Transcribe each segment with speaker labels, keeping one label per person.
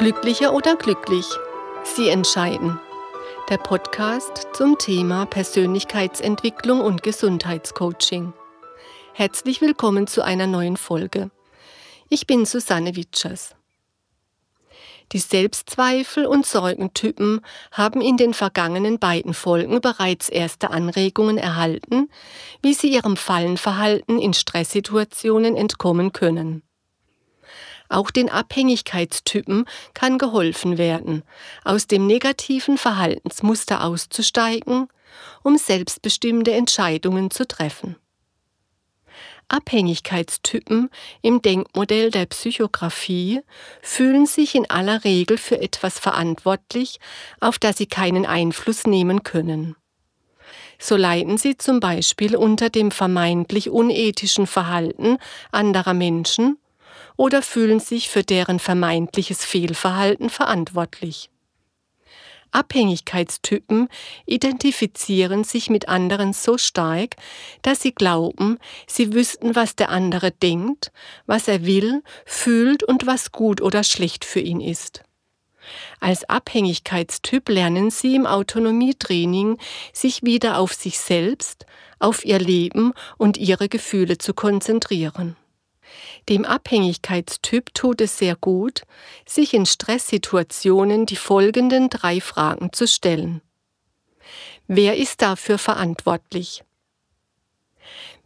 Speaker 1: Glücklicher oder glücklich? Sie entscheiden. Der Podcast zum Thema Persönlichkeitsentwicklung und Gesundheitscoaching. Herzlich willkommen zu einer neuen Folge. Ich bin Susanne Witschers. Die Selbstzweifel und Sorgentypen haben in den vergangenen beiden Folgen bereits erste Anregungen erhalten, wie sie ihrem Fallenverhalten in Stresssituationen entkommen können. Auch den Abhängigkeitstypen kann geholfen werden, aus dem negativen Verhaltensmuster auszusteigen, um selbstbestimmte Entscheidungen zu treffen. Abhängigkeitstypen im Denkmodell der Psychographie fühlen sich in aller Regel für etwas verantwortlich, auf das sie keinen Einfluss nehmen können. So leiden sie zum Beispiel unter dem vermeintlich unethischen Verhalten anderer Menschen oder fühlen sich für deren vermeintliches Fehlverhalten verantwortlich. Abhängigkeitstypen identifizieren sich mit anderen so stark, dass sie glauben, sie wüssten, was der andere denkt, was er will, fühlt und was gut oder schlecht für ihn ist. Als Abhängigkeitstyp lernen sie im Autonomietraining, sich wieder auf sich selbst, auf ihr Leben und ihre Gefühle zu konzentrieren. Dem Abhängigkeitstyp tut es sehr gut, sich in Stresssituationen die folgenden drei Fragen zu stellen. Wer ist dafür verantwortlich?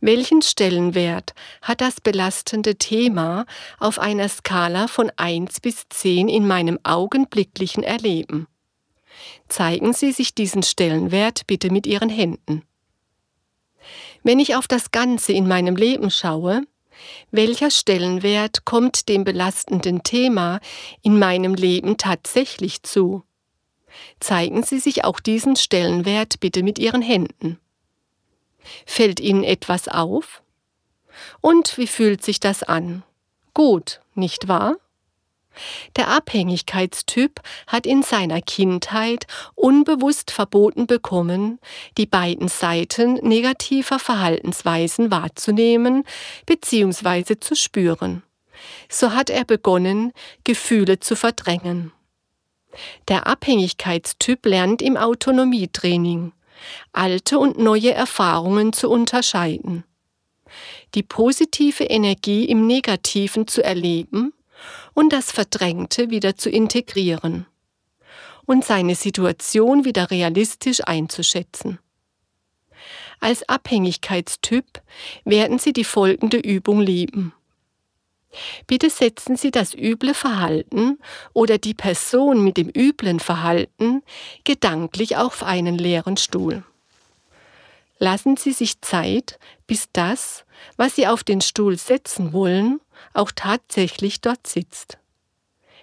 Speaker 1: Welchen Stellenwert hat das belastende Thema auf einer Skala von 1 bis 10 in meinem augenblicklichen Erleben? Zeigen Sie sich diesen Stellenwert bitte mit Ihren Händen. Wenn ich auf das Ganze in meinem Leben schaue, welcher Stellenwert kommt dem belastenden Thema in meinem Leben tatsächlich zu? Zeigen Sie sich auch diesen Stellenwert bitte mit Ihren Händen. Fällt Ihnen etwas auf? Und wie fühlt sich das an? Gut, nicht wahr? Der Abhängigkeitstyp hat in seiner Kindheit unbewusst verboten bekommen, die beiden Seiten negativer Verhaltensweisen wahrzunehmen bzw. zu spüren. So hat er begonnen, Gefühle zu verdrängen. Der Abhängigkeitstyp lernt im Autonomietraining, alte und neue Erfahrungen zu unterscheiden. Die positive Energie im Negativen zu erleben und das Verdrängte wieder zu integrieren und seine Situation wieder realistisch einzuschätzen. Als Abhängigkeitstyp werden Sie die folgende Übung lieben. Bitte setzen Sie das üble Verhalten oder die Person mit dem üblen Verhalten gedanklich auf einen leeren Stuhl. Lassen Sie sich Zeit, bis das, was Sie auf den Stuhl setzen wollen, auch tatsächlich dort sitzt.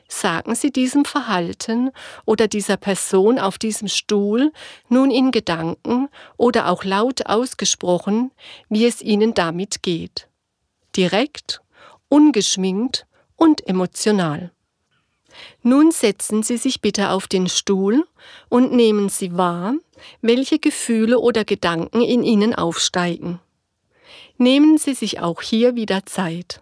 Speaker 1: Sagen Sie diesem Verhalten oder dieser Person auf diesem Stuhl nun in Gedanken oder auch laut ausgesprochen, wie es Ihnen damit geht. Direkt, ungeschminkt und emotional. Nun setzen Sie sich bitte auf den Stuhl und nehmen Sie wahr, welche Gefühle oder Gedanken in Ihnen aufsteigen. Nehmen Sie sich auch hier wieder Zeit.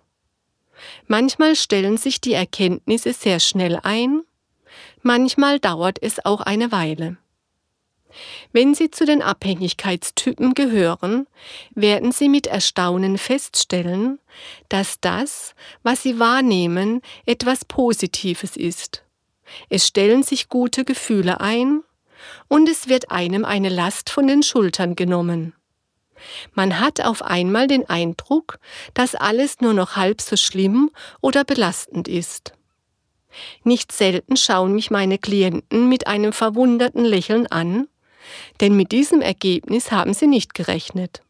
Speaker 1: Manchmal stellen sich die Erkenntnisse sehr schnell ein, manchmal dauert es auch eine Weile. Wenn Sie zu den Abhängigkeitstypen gehören, werden Sie mit Erstaunen feststellen, dass das, was Sie wahrnehmen, etwas Positives ist. Es stellen sich gute Gefühle ein und es wird einem eine Last von den Schultern genommen. Man hat auf einmal den Eindruck, dass alles nur noch halb so schlimm oder belastend ist. Nicht selten schauen mich meine Klienten mit einem verwunderten Lächeln an, denn mit diesem Ergebnis haben sie nicht gerechnet.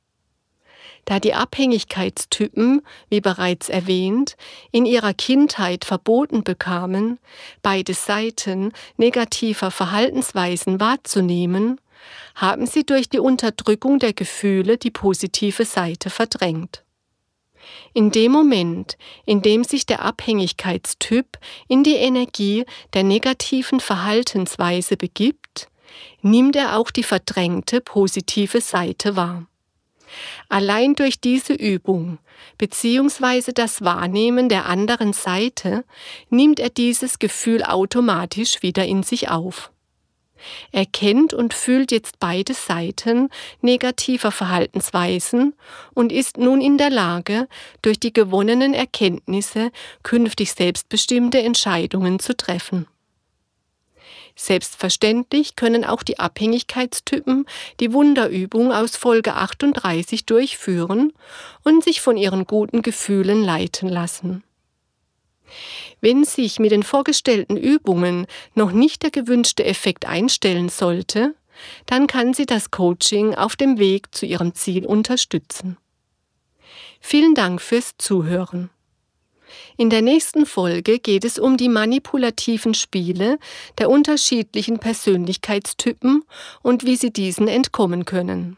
Speaker 1: Da die Abhängigkeitstypen, wie bereits erwähnt, in ihrer Kindheit verboten bekamen, beide Seiten negativer Verhaltensweisen wahrzunehmen, haben sie durch die Unterdrückung der Gefühle die positive Seite verdrängt. In dem Moment, in dem sich der Abhängigkeitstyp in die Energie der negativen Verhaltensweise begibt, nimmt er auch die verdrängte positive Seite wahr. Allein durch diese Übung bzw. das Wahrnehmen der anderen Seite nimmt er dieses Gefühl automatisch wieder in sich auf. Er kennt und fühlt jetzt beide Seiten negativer Verhaltensweisen und ist nun in der Lage, durch die gewonnenen Erkenntnisse künftig selbstbestimmte Entscheidungen zu treffen. Selbstverständlich können auch die Abhängigkeitstypen die Wunderübung aus Folge 38 durchführen und sich von ihren guten Gefühlen leiten lassen. Wenn sich mit den vorgestellten Übungen noch nicht der gewünschte Effekt einstellen sollte, dann kann sie das Coaching auf dem Weg zu ihrem Ziel unterstützen. Vielen Dank fürs Zuhören. In der nächsten Folge geht es um die manipulativen Spiele der unterschiedlichen Persönlichkeitstypen und wie Sie diesen entkommen können.